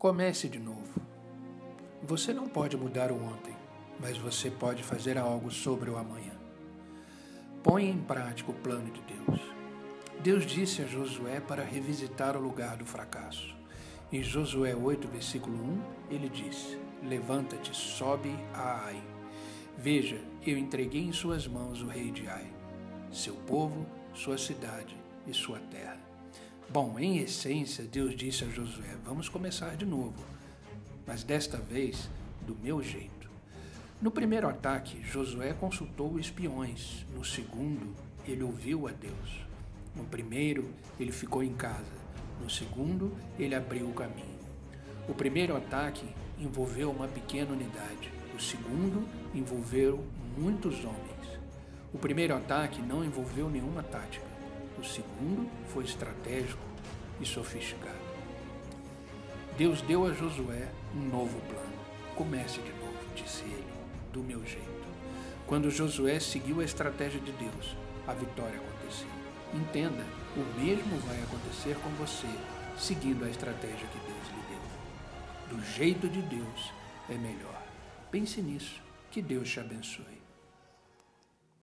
Comece de novo. Você não pode mudar o ontem, mas você pode fazer algo sobre o amanhã. Põe em prática o plano de Deus. Deus disse a Josué para revisitar o lugar do fracasso. Em Josué 8, versículo 1, ele disse: Levanta-te, sobe a Ai. Veja, eu entreguei em suas mãos o rei de Ai, seu povo, sua cidade e sua terra. Bom, em essência, Deus disse a Josué: Vamos começar de novo, mas desta vez do meu jeito. No primeiro ataque, Josué consultou espiões. No segundo, ele ouviu a Deus. No primeiro, ele ficou em casa. No segundo, ele abriu o caminho. O primeiro ataque envolveu uma pequena unidade. O segundo envolveu muitos homens. O primeiro ataque não envolveu nenhuma tática. O segundo foi estratégico e sofisticado. Deus deu a Josué um novo plano. Comece de novo, disse ele, do meu jeito. Quando Josué seguiu a estratégia de Deus, a vitória aconteceu. Entenda, o mesmo vai acontecer com você, seguindo a estratégia que Deus lhe deu. Do jeito de Deus é melhor. Pense nisso. Que Deus te abençoe.